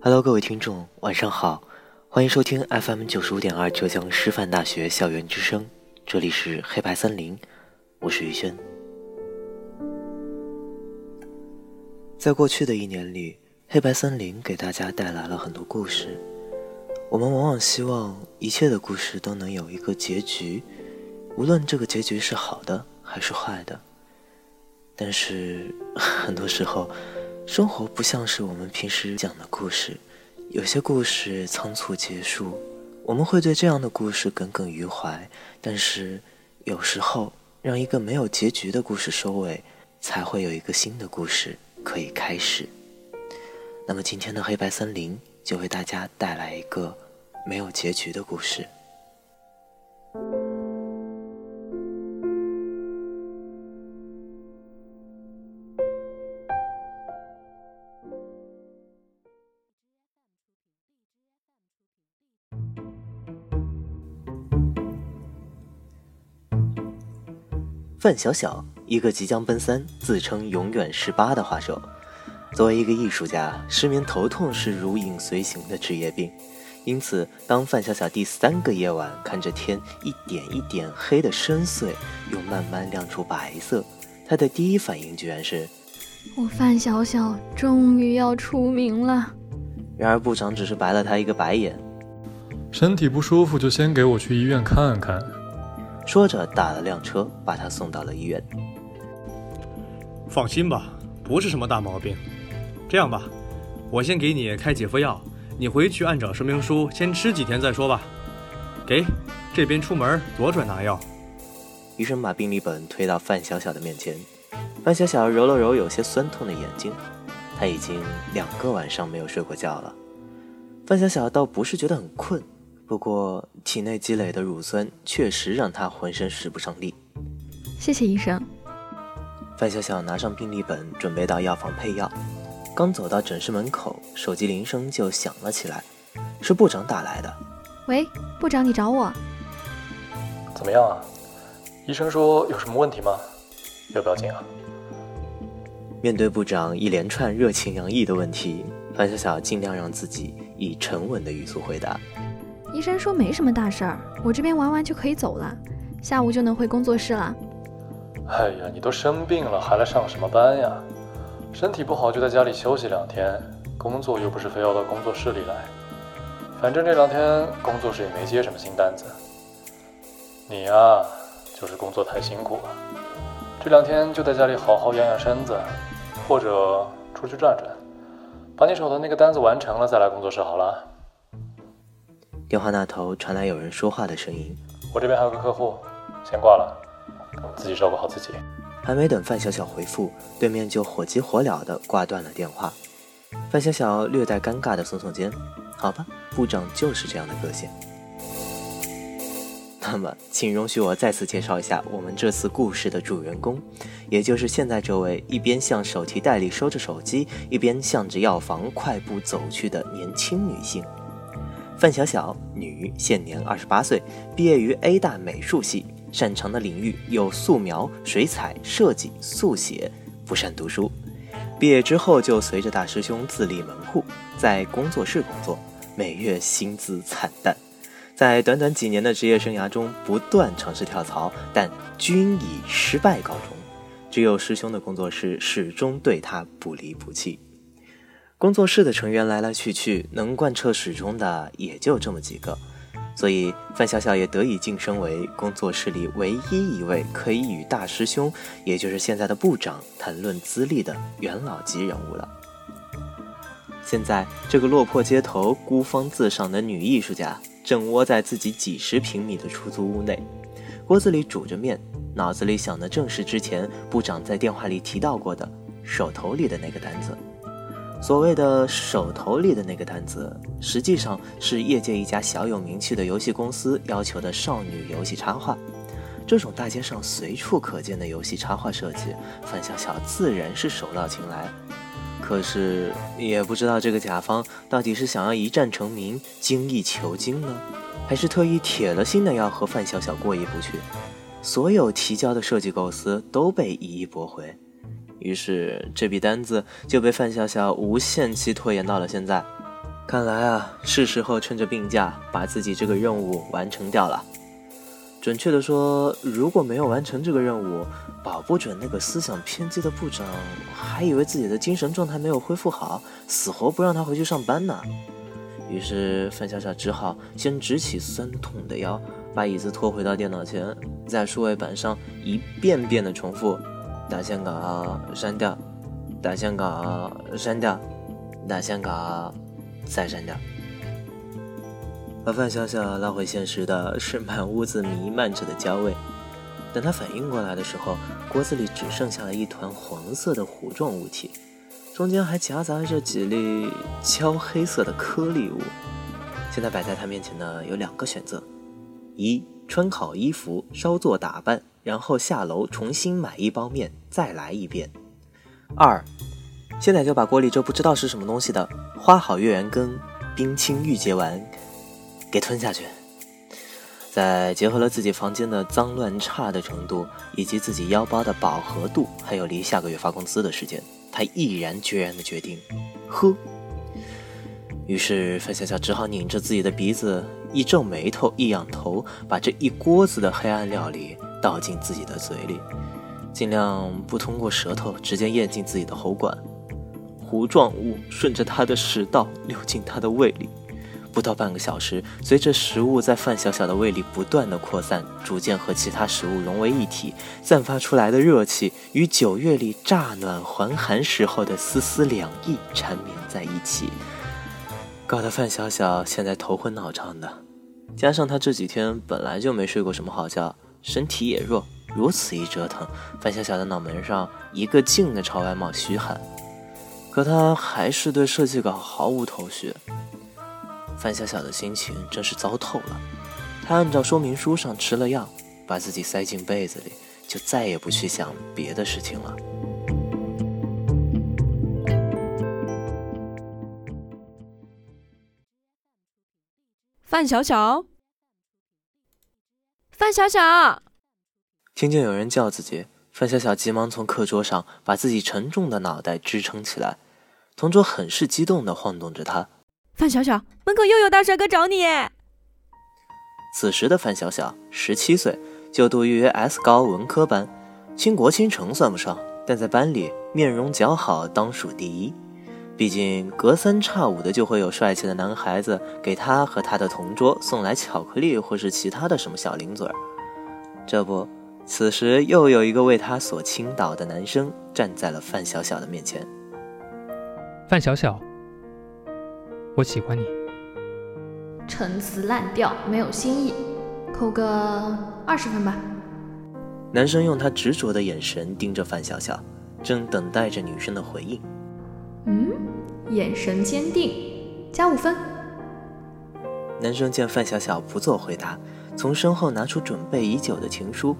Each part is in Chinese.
Hello，各位听众，晚上好，欢迎收听 FM 九十五点二浙江师范大学校园之声，这里是黑白森林，我是于轩。在过去的一年里，黑白森林给大家带来了很多故事。我们往往希望一切的故事都能有一个结局，无论这个结局是好的还是坏的。但是 很多时候，生活不像是我们平时讲的故事，有些故事仓促结束，我们会对这样的故事耿耿于怀。但是有时候，让一个没有结局的故事收尾，才会有一个新的故事可以开始。那么今天的黑白森林就为大家带来一个没有结局的故事。范小小，一个即将奔三、自称永远十八的画手。作为一个艺术家，失眠头痛是如影随形的职业病。因此，当范小小第三个夜晚看着天一点一点黑的深邃，又慢慢亮出白色，他的第一反应居然是：我范小小终于要出名了。然而部长只是白了他一个白眼，身体不舒服就先给我去医院看看。说着打了辆车把他送到了医院。放心吧，不是什么大毛病。这样吧，我先给你开几副药，你回去按照说明书先吃几天再说吧。给，这边出门左转拿药。医生把病历本推到范小小的面前，范小小揉了揉有些酸痛的眼睛，他已经两个晚上没有睡过觉了。范小小倒不是觉得很困，不过体内积累的乳酸确实让他浑身使不上力。谢谢医生。范小小拿上病历本，准备到药房配药。刚走到诊室门口，手机铃声就响了起来，是部长打来的。喂，部长，你找我？怎么样啊？医生说有什么问题吗？要不要紧啊？面对部长一连串热情洋溢的问题，范小小尽量让自己以沉稳的语速回答。医生说没什么大事儿，我这边玩完就可以走了，下午就能回工作室了。哎呀，你都生病了，还来上什么班呀？身体不好就在家里休息两天，工作又不是非要到工作室里来。反正这两天工作室也没接什么新单子。你呀，就是工作太辛苦了，这两天就在家里好好养养身子，或者出去转转，把你手头那个单子完成了再来工作室好了。电话那头传来有人说话的声音。我这边还有个客户，先挂了，自己照顾好自己。还没等范小小回复，对面就火急火燎地挂断了电话。范小小略带尴尬地耸耸肩：“好吧，部长就是这样的个性。”那么，请容许我再次介绍一下我们这次故事的主人公，也就是现在这位一边向手提袋里收着手机，一边向着药房快步走去的年轻女性。范小小，女，现年二十八岁，毕业于 A 大美术系，擅长的领域有素描、水彩、设计、速写，不善读书。毕业之后就随着大师兄自立门户，在工作室工作，每月薪资惨淡。在短短几年的职业生涯中，不断尝试跳槽，但均以失败告终。只有师兄的工作室始终对他不离不弃。工作室的成员来来去去，能贯彻始终的也就这么几个，所以范小小也得以晋升为工作室里唯一一位可以与大师兄，也就是现在的部长谈论资历的元老级人物了。现在，这个落魄街头、孤芳自赏的女艺术家，正窝在自己几十平米的出租屋内，锅子里煮着面，脑子里想的正是之前部长在电话里提到过的手头里的那个单子。所谓的手头里的那个单子，实际上是业界一家小有名气的游戏公司要求的少女游戏插画。这种大街上随处可见的游戏插画设计，范晓晓自然是手到擒来。可是也不知道这个甲方到底是想要一战成名、精益求精呢，还是特意铁了心的要和范晓晓过意不去。所有提交的设计构思都被一一驳回。于是这笔单子就被范笑笑无限期拖延到了现在。看来啊，是时候趁着病假把自己这个任务完成掉了。准确的说，如果没有完成这个任务，保不准那个思想偏激的部长还以为自己的精神状态没有恢复好，死活不让他回去上班呢。于是范笑笑只好先直起酸痛的腰，把椅子拖回到电脑前，在数位板上一遍遍的重复。打线稿删掉，打线稿删掉，打线稿再删掉。把范晓晓拉回现实的是满屋子弥漫着的焦味。等他反应过来的时候，锅子里只剩下了一团黄色的糊状物体，中间还夹杂着几粒焦黑色的颗粒物。现在摆在他面前的有两个选择：一，穿好衣服，稍作打扮。然后下楼重新买一包面，再来一遍。二，现在就把锅里这不知道是什么东西的花好月圆羹冰清玉洁丸给吞下去。再结合了自己房间的脏乱差的程度，以及自己腰包的饱和度，还有离下个月发工资的时间，他毅然决然的决定喝。于是范笑笑只好拧着自己的鼻子，一皱眉头，一仰头，把这一锅子的黑暗料理。倒进自己的嘴里，尽量不通过舌头直接咽进自己的喉管。糊状物顺着他的食道流进他的胃里，不到半个小时，随着食物在范小小的胃里不断的扩散，逐渐和其他食物融为一体，散发出来的热气与九月里乍暖还寒时候的丝丝凉意缠绵在一起，搞得范小小现在头昏脑胀的，加上他这几天本来就没睡过什么好觉。身体也弱，如此一折腾，范小小的脑门上一个劲的朝外冒虚汗。可他还是对设计稿毫无头绪。范小小的心情真是糟透了。他按照说明书上吃了药，把自己塞进被子里，就再也不去想别的事情了。范小小。范小小，听见有人叫自己，范小小急忙从课桌上把自己沉重的脑袋支撑起来，同桌很是激动地晃动着他。范小小，门口又有大帅哥找你。此时的范小小十七岁，就读于 S 高文科班，倾国倾城算不上，但在班里面容姣好，当属第一。毕竟隔三差五的就会有帅气的男孩子给他和他的同桌送来巧克力或是其他的什么小零嘴儿。这不，此时又有一个为他所倾倒的男生站在了范小小的面前。范小小，我喜欢你。陈词滥调，没有新意，扣个二十分吧。男生用他执着的眼神盯着范小小，正等待着女生的回应。嗯，眼神坚定，加五分。男生见范小小不做回答，从身后拿出准备已久的情书。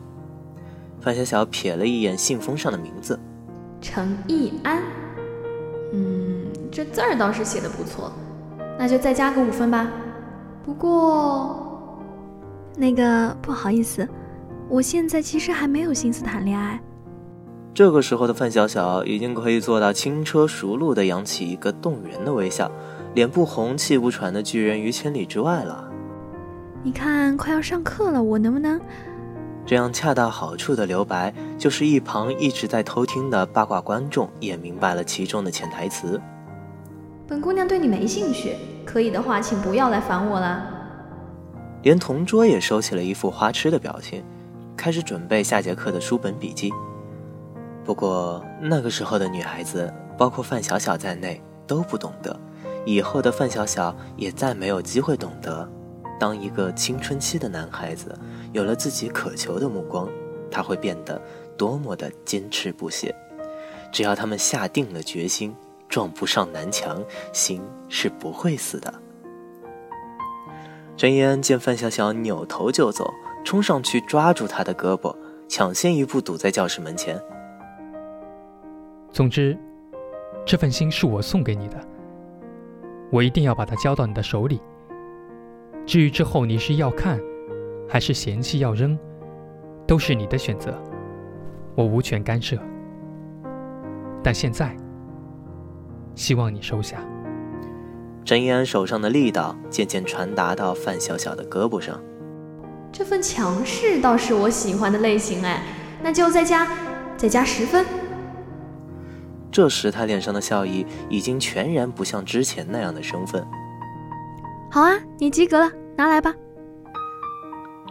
范小小瞥了一眼信封上的名字，程义安。嗯，这字儿倒是写的不错，那就再加个五分吧。不过，那个不好意思，我现在其实还没有心思谈恋爱。这个时候的范小小已经可以做到轻车熟路地扬起一个动人的微笑，脸不红气不喘的拒人于千里之外了。你看，快要上课了，我能不能……这样恰到好处的留白，就是一旁一直在偷听的八卦观众也明白了其中的潜台词。本姑娘对你没兴趣，可以的话，请不要来烦我啦。连同桌也收起了一副花痴的表情，开始准备下节课的书本笔记。不过那个时候的女孩子，包括范小小在内，都不懂得。以后的范小小也再没有机会懂得，当一个青春期的男孩子有了自己渴求的目光，他会变得多么的坚持不懈。只要他们下定了决心，撞不上南墙，心是不会死的。陈妍见范小小扭头就走，冲上去抓住他的胳膊，抢先一步堵在教室门前。总之，这份心是我送给你的。我一定要把它交到你的手里。至于之后你是要看，还是嫌弃要扔，都是你的选择，我无权干涉。但现在，希望你收下。陈一安手上的力道渐渐传达到范小小的胳膊上。这份强势倒是我喜欢的类型哎，那就再加，再加十分。这时，他脸上的笑意已经全然不像之前那样的生分。好啊，你及格了，拿来吧。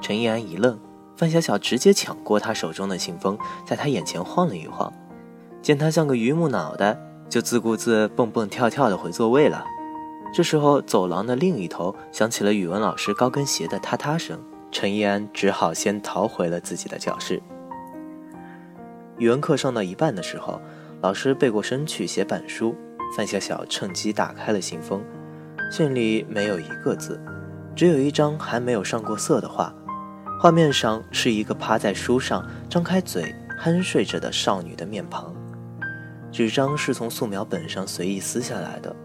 陈意安一愣，范小小直接抢过他手中的信封，在他眼前晃了一晃，见他像个榆木脑袋，就自顾自蹦蹦跳跳的回座位了。这时候，走廊的另一头响起了语文老师高跟鞋的踏踏声，陈意安只好先逃回了自己的教室。语文课上到一半的时候。老师背过身去写板书，范小小趁机打开了信封，信里没有一个字，只有一张还没有上过色的画，画面上是一个趴在书上张开嘴酣睡着的少女的面庞，纸张是从素描本上随意撕下来的，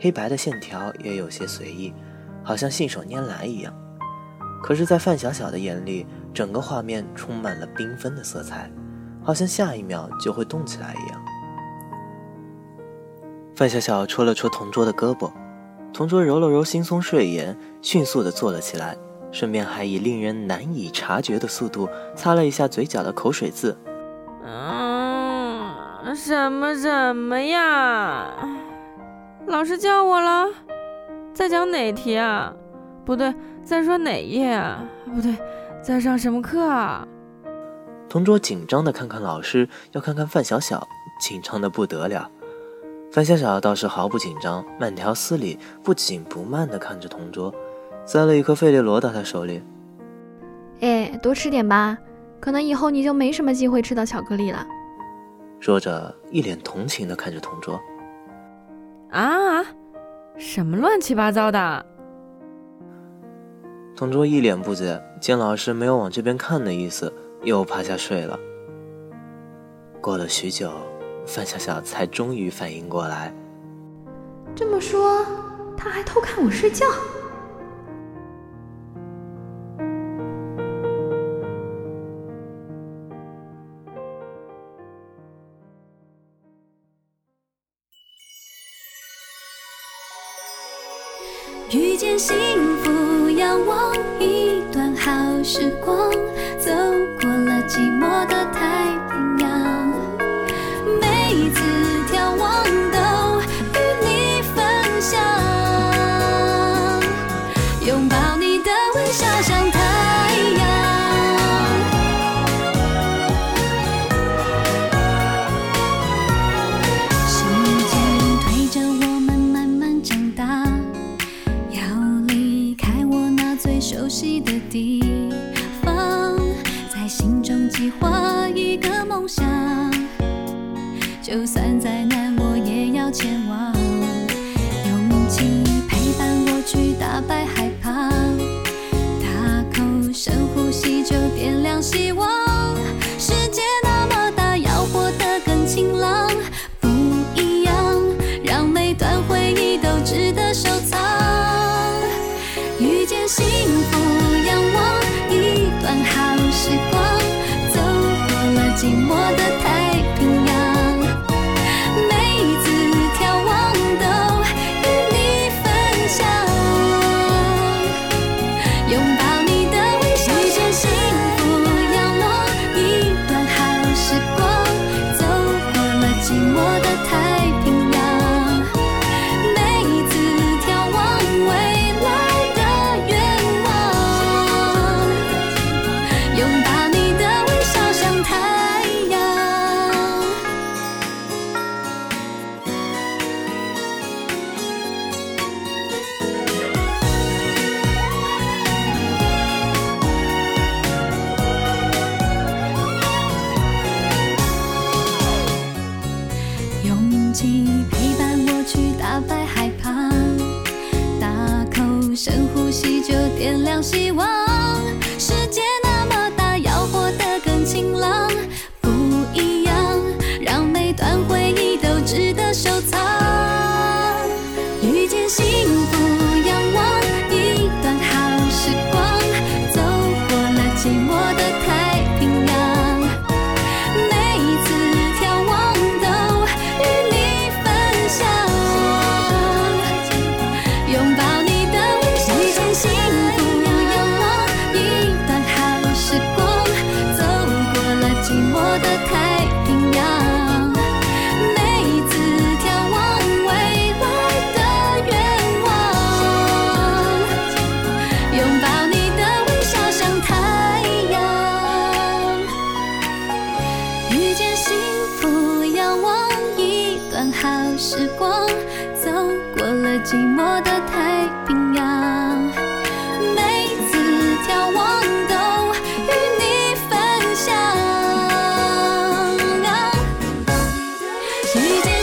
黑白的线条也有些随意，好像信手拈来一样，可是，在范小小的眼里，整个画面充满了缤纷的色彩，好像下一秒就会动起来一样。范小小戳了戳同桌的胳膊，同桌揉了揉惺忪睡眼，迅速地坐了起来，顺便还以令人难以察觉的速度擦了一下嘴角的口水渍。嗯，什么什么呀？老师叫我了，在讲哪题啊？不对，在说哪页啊？不对，在上什么课啊？同桌紧张的看看老师，要看看范小小，紧张的不得了。范小小倒是毫不紧张，慢条斯理、不紧不慢的看着同桌，塞了一颗费列罗到他手里。哎，多吃点吧，可能以后你就没什么机会吃到巧克力了。说着，一脸同情的看着同桌。啊？什么乱七八糟的？同桌一脸不解，见老师没有往这边看的意思，又趴下睡了。过了许久。范小小才终于反应过来，这么说，他还偷看我睡觉。遇见幸福，仰望一段好时光，幸福，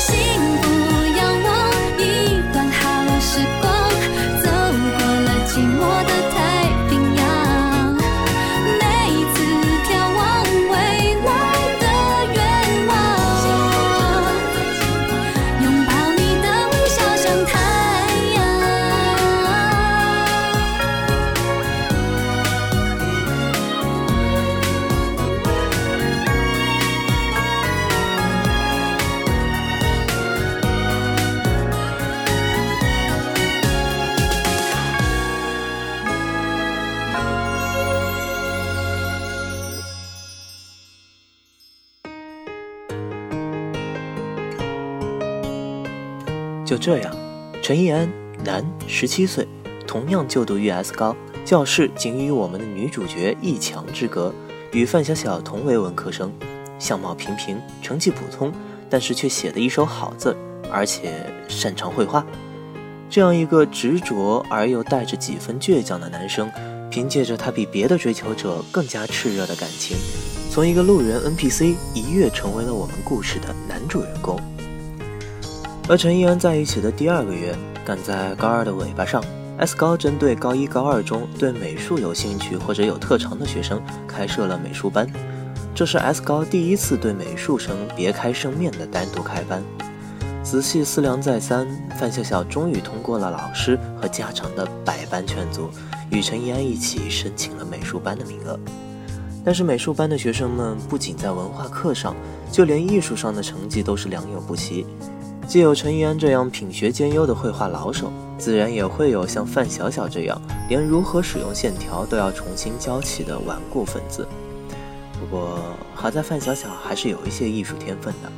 幸，就这样，陈意安，男，十七岁，同样就读于 S 高，教室仅与我们的女主角一墙之隔，与范晓晓同为文科生，相貌平平，成绩普通，但是却写得一手好字，而且擅长绘画。这样一个执着而又带着几分倔强的男生，凭借着他比别的追求者更加炽热的感情，从一个路人 NPC 一跃成为了我们故事的男主人公。和陈怡安在一起的第二个月，赶在高二的尾巴上，S 高针对高一、高二中对美术有兴趣或者有特长的学生开设了美术班。这是 S 高第一次对美术生别开生面的单独开班。仔细思量再三，范笑笑终于通过了老师和家长的百般劝阻，与陈怡安一起申请了美术班的名额。但是美术班的学生们不仅在文化课上，就连艺术上的成绩都是良莠不齐。既有陈意安这样品学兼优的绘画老手，自然也会有像范晓晓这样连如何使用线条都要重新教起的顽固分子。不过好在范晓晓还是有一些艺术天分的，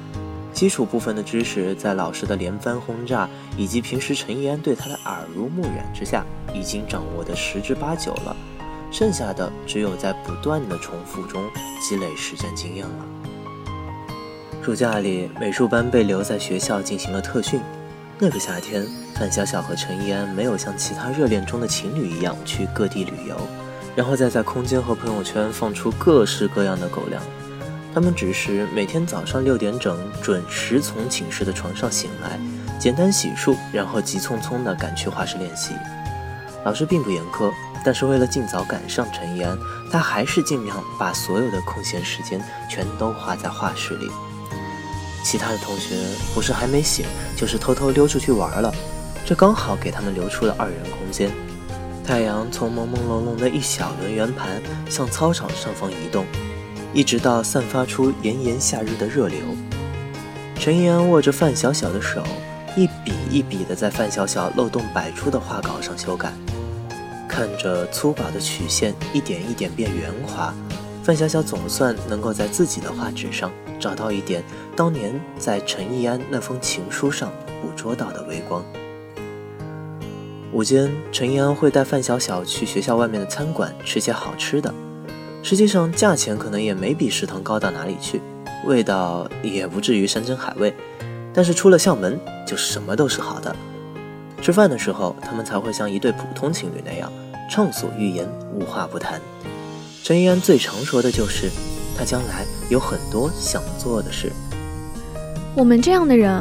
基础部分的知识在老师的连番轰炸以及平时陈意安对他的耳濡目染之下，已经掌握的十之八九了。剩下的只有在不断的重复中积累实战经验了。暑假里，美术班被留在学校进行了特训。那个夏天，范晓晓和陈意安没有像其他热恋中的情侣一样去各地旅游，然后再在空间和朋友圈放出各式各样的狗粮。他们只是每天早上六点整准时从寝室的床上醒来，简单洗漱，然后急匆匆地赶去画室练习。老师并不严苛，但是为了尽早赶上陈意安，他还是尽量把所有的空闲时间全都花在画室里。其他的同学不是还没醒，就是偷偷溜出去玩了，这刚好给他们留出了二人空间。太阳从朦朦胧胧的一小轮圆盘向操场上方移动，一直到散发出炎炎夏日的热流。陈意安握着范晓晓的手，一笔一笔地在范晓晓漏洞百出的画稿上修改，看着粗暴的曲线一点一点变圆滑。范晓晓总算能够在自己的画纸上找到一点当年在陈意安那封情书上捕捉到的微光。午间，陈意安会带范晓晓去学校外面的餐馆吃些好吃的，实际上价钱可能也没比食堂高到哪里去，味道也不至于山珍海味，但是出了校门就什么都是好的。吃饭的时候，他们才会像一对普通情侣那样畅所欲言，无话不谈。陈意安最常说的就是，他将来有很多想做的事。我们这样的人，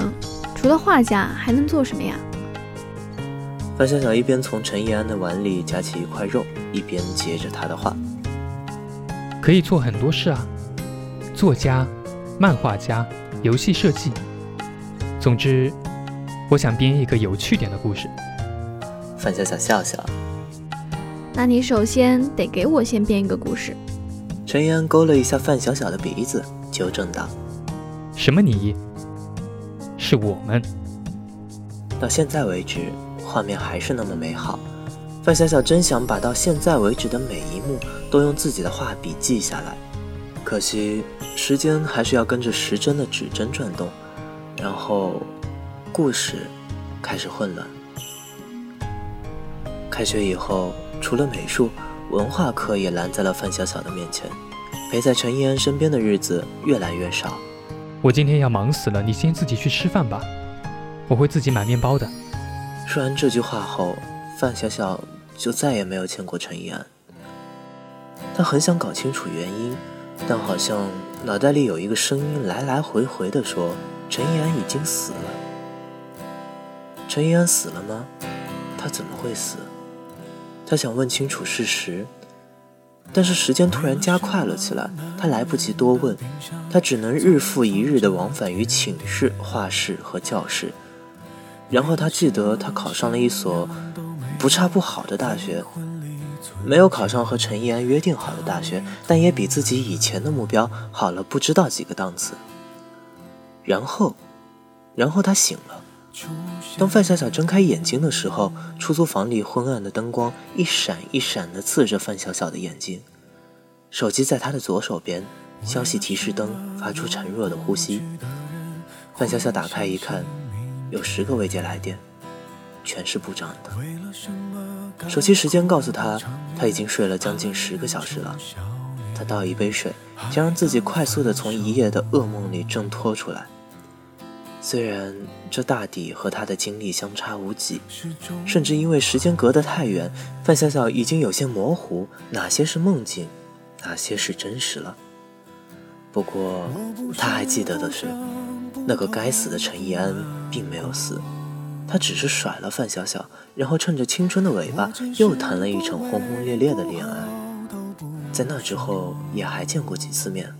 除了画家还能做什么呀？范小小一边从陈意安的碗里夹起一块肉，一边接着他的话：“可以做很多事啊，作家、漫画家、游戏设计。总之，我想编一个有趣点的故事。”范小小笑笑：“那你首先得给我先编一个故事。”陈意安勾了一下范小小的鼻子，纠正道：“什么你？”是我们。到现在为止，画面还是那么美好。范小小真想把到现在为止的每一幕都用自己的画笔记下来，可惜时间还是要跟着时针的指针转动。然后，故事开始混乱。开学以后，除了美术，文化课也拦在了范小小的面前。陪在陈一安身边的日子越来越少。我今天要忙死了，你先自己去吃饭吧，我会自己买面包的。说完这句话后，范小小就再也没有见过陈一安。他很想搞清楚原因，但好像脑袋里有一个声音来来回回的说：“陈一安已经死了。”陈一安死了吗？他怎么会死？他想问清楚事实。但是时间突然加快了起来，他来不及多问，他只能日复一日地往返于寝室、画室和教室。然后他记得他考上了一所不差不好的大学，没有考上和陈意安约定好的大学，但也比自己以前的目标好了不知道几个档次。然后，然后他醒了。当范小小睁开眼睛的时候，出租房里昏暗的灯光一闪一闪地刺着范小小的眼睛。手机在他的左手边，消息提示灯发出孱弱的呼吸。范小小打开一看，有十个未接来电，全是部长的。手机时间告诉他，他已经睡了将近十个小时了。他倒一杯水，想让自己快速地从一夜的噩梦里挣脱出来。虽然这大抵和他的经历相差无几，甚至因为时间隔得太远，范小小已经有些模糊，哪些是梦境，哪些是真实了。不过他还记得的是，那个该死的陈意安并没有死，他只是甩了范小小，然后趁着青春的尾巴又谈了一场轰轰烈烈的恋爱。在那之后也还见过几次面，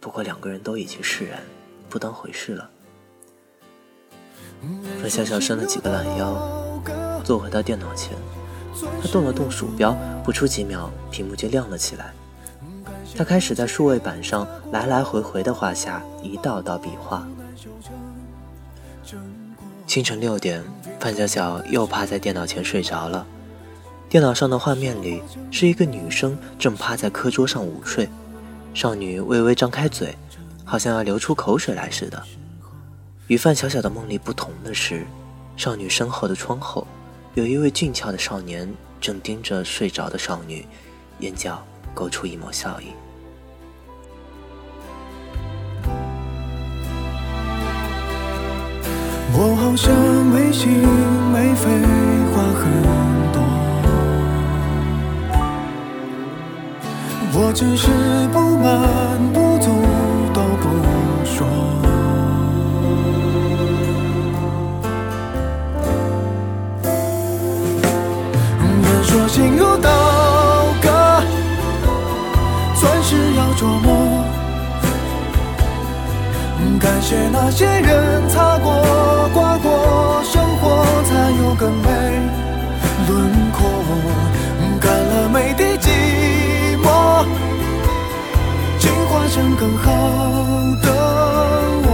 不过两个人都已经释然，不当回事了。范小小伸了几个懒腰，坐回到电脑前。他动了动鼠标，不出几秒，屏幕就亮了起来。他开始在数位板上来来回回地画下一道道笔画。清晨六点，范小小又趴在电脑前睡着了。电脑上的画面里是一个女生正趴在课桌上午睡，少女微微张开嘴，好像要流出口水来似的。与范小小的梦里不同的是，少女身后的窗后，有一位俊俏的少年正盯着睡着的少女，眼角勾出一抹笑意。我好像没心没肺，话很多，我只是不满不说心如刀割，钻石要琢磨。感谢那些人擦过、刮过，生活才有更美轮廓。干了每滴寂寞，进化。成更好的我，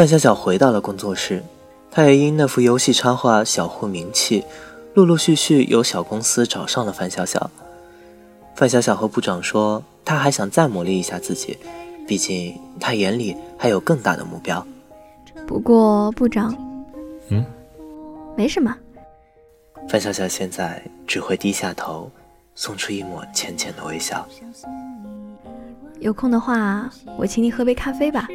范小小回到了工作室，他也因那幅游戏插画小获名气，陆陆续续有小公司找上了范小小。范小小和部长说，他还想再磨砺一下自己，毕竟他眼里还有更大的目标。不过部长，嗯，没什么。范小小现在只会低下头，送出一抹浅浅的微笑。有空的话，我请你喝杯咖啡吧。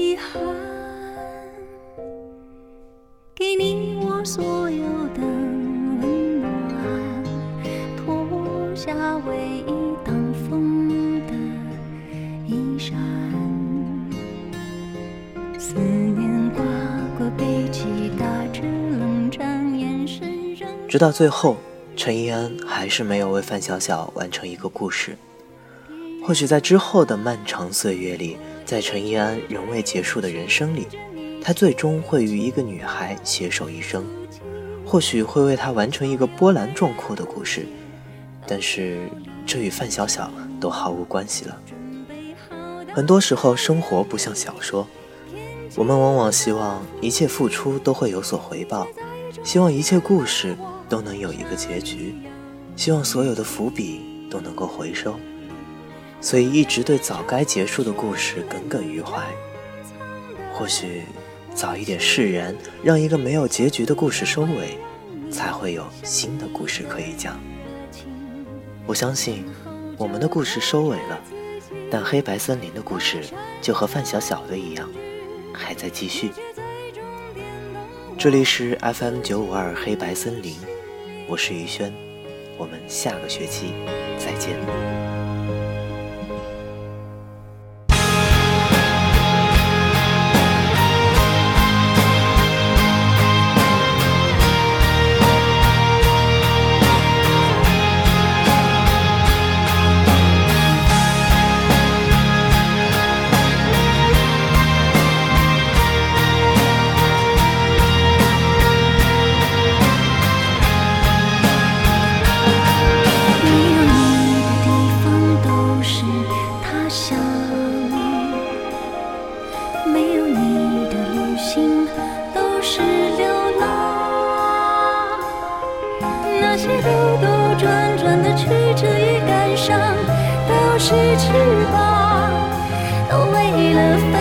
遗憾，给你我所有的温暖，脱下唯一挡风的衣衫。思念划过背脊，打着冷战，眼神仍直到最后，陈一安还是没有为范小小完成一个故事。或许在之后的漫长岁月里，在陈一安仍未结束的人生里，他最终会与一个女孩携手一生，或许会为她完成一个波澜壮阔的故事，但是这与范小小都毫无关系了。很多时候，生活不像小说，我们往往希望一切付出都会有所回报，希望一切故事都能有一个结局，希望所有的伏笔都能够回收。所以一直对早该结束的故事耿耿于怀。或许早一点释然，让一个没有结局的故事收尾，才会有新的故事可以讲。我相信我们的故事收尾了，但黑白森林的故事就和范小小的一样，还在继续。这里是 FM 九五二黑白森林，我是于轩，我们下个学期再见。是翅膀，都为了飞。